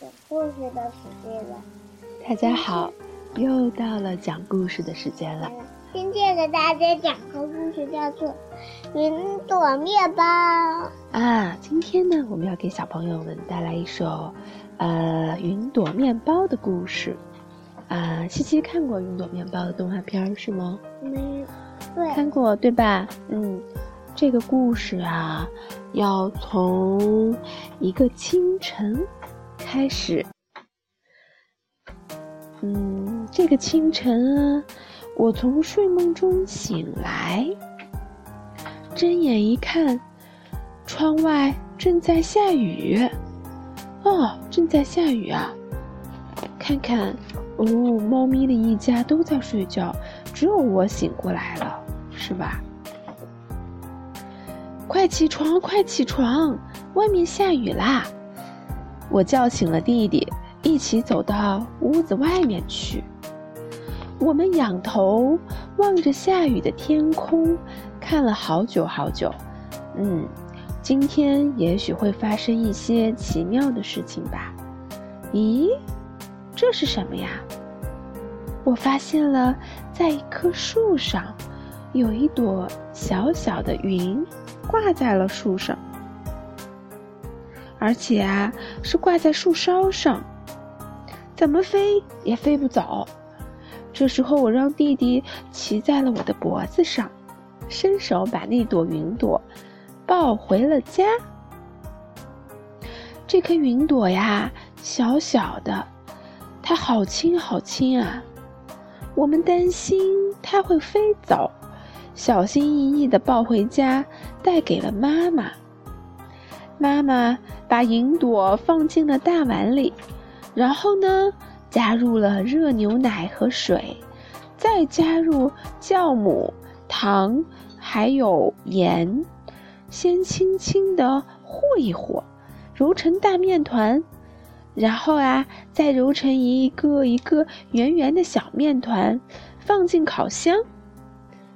讲故事的时间了。大家好，又到了讲故事的时间了。今天给大家讲个故事，叫做《云朵面包》啊。今天呢，我们要给小朋友们带来一首呃《云朵面包》的故事。啊，西西看过《云朵面包》的动画片是吗？没有，对，看过对吧？嗯。这个故事啊，要从一个清晨开始。嗯，这个清晨啊，我从睡梦中醒来，睁眼一看，窗外正在下雨。哦，正在下雨啊！看看，哦，猫咪的一家都在睡觉，只有我醒过来了，是吧？快起床，快起床！外面下雨啦！我叫醒了弟弟，一起走到屋子外面去。我们仰头望着下雨的天空，看了好久好久。嗯，今天也许会发生一些奇妙的事情吧？咦，这是什么呀？我发现了，在一棵树上，有一朵小小的云。挂在了树上，而且啊，是挂在树梢上，怎么飞也飞不走。这时候，我让弟弟骑在了我的脖子上，伸手把那朵云朵抱回了家。这颗云朵呀，小小的，它好轻好轻啊，我们担心它会飞走。小心翼翼地抱回家，带给了妈妈。妈妈把云朵放进了大碗里，然后呢，加入了热牛奶和水，再加入酵母、糖还有盐，先轻轻地和一和，揉成大面团，然后啊，再揉成一个一个圆圆的小面团，放进烤箱。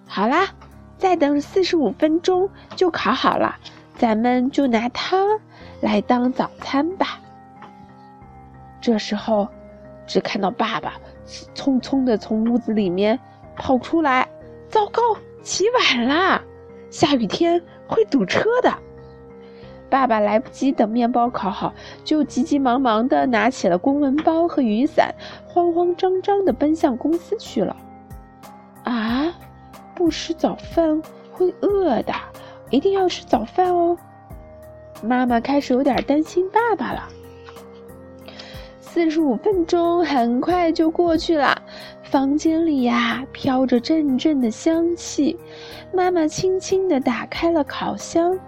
好啦，再等四十五分钟就烤好了，咱们就拿它来当早餐吧。这时候，只看到爸爸匆匆的从屋子里面跑出来，糟糕，起晚啦！下雨天会堵车的。爸爸来不及等面包烤好，就急急忙忙地拿起了公文包和雨伞，慌慌张张地奔向公司去了。啊！不吃早饭会饿的，一定要吃早饭哦。妈妈开始有点担心爸爸了。四十五分钟很快就过去了，房间里呀飘着阵阵的香气。妈妈轻轻地打开了烤箱，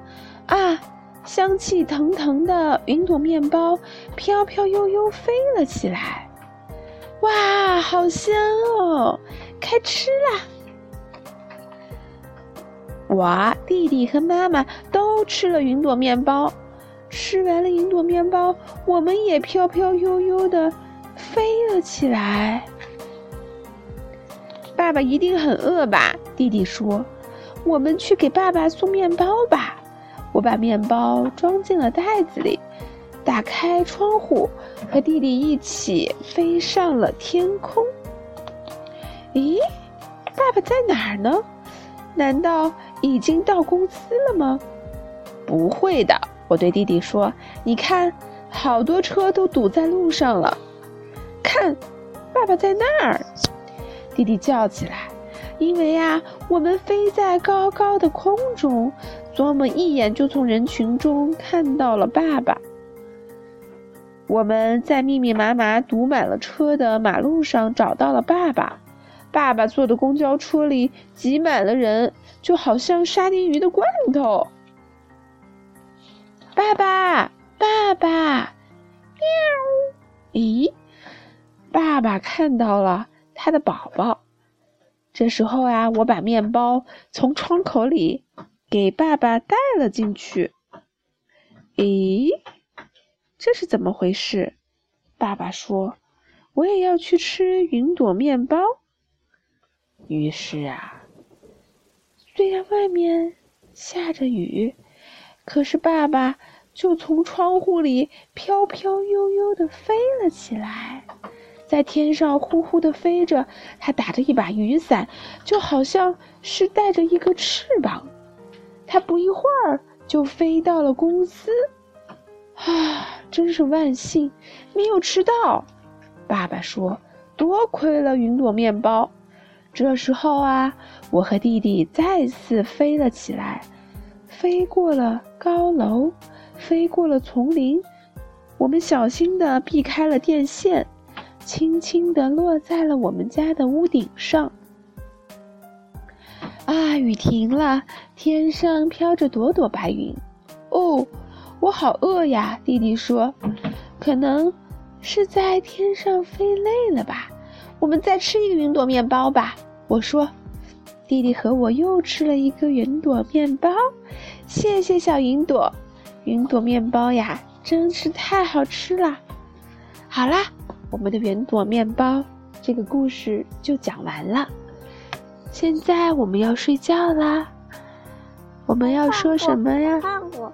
啊，香气腾腾的云朵面包飘飘悠悠飞了起来。哇，好香哦！开吃啦！我弟弟和妈妈都都吃了云朵面包，吃完了云朵面包，我们也飘飘悠悠的飞了起来。爸爸一定很饿吧？弟弟说：“我们去给爸爸送面包吧。”我把面包装进了袋子里，打开窗户，和弟弟一起飞上了天空。咦，爸爸在哪儿呢？难道已经到公司了吗？不会的，我对弟弟说：“你看，好多车都堵在路上了。看，爸爸在那儿！”弟弟叫起来：“因为啊，我们飞在高高的空中，所以我们一眼就从人群中看到了爸爸。我们在密密麻麻堵满了车的马路上找到了爸爸。”爸爸坐的公交车里挤满了人，就好像沙丁鱼的罐头。爸爸，爸爸，喵！咦，爸爸看到了他的宝宝。这时候啊，我把面包从窗口里给爸爸带了进去。咦，这是怎么回事？爸爸说：“我也要去吃云朵面包。”于是啊，虽然外面下着雨，可是爸爸就从窗户里飘飘悠悠地飞了起来，在天上呼呼地飞着。他打着一把雨伞，就好像是带着一个翅膀。他不一会儿就飞到了公司。啊，真是万幸，没有迟到。爸爸说：“多亏了云朵面包。”这时候啊，我和弟弟再次飞了起来，飞过了高楼，飞过了丛林。我们小心地避开了电线，轻轻地落在了我们家的屋顶上。啊，雨停了，天上飘着朵朵白云。哦，我好饿呀！弟弟说：“可能是在天上飞累了吧。”我们再吃一个云朵面包吧，我说。弟弟和我又吃了一个云朵面包，谢谢小云朵。云朵面包呀，真是太好吃了。好啦，我们的云朵面包这个故事就讲完了。现在我们要睡觉啦。我们要说什么呀？看过，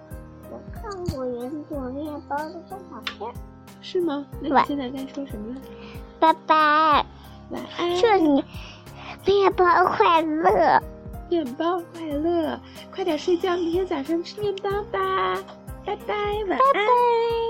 我看过云朵面包的动画片。是吗？那你现在该说什么？拜拜。晚安祝你面包快乐，面包快乐，快点睡觉，明天早上吃面包吧，拜拜，晚安。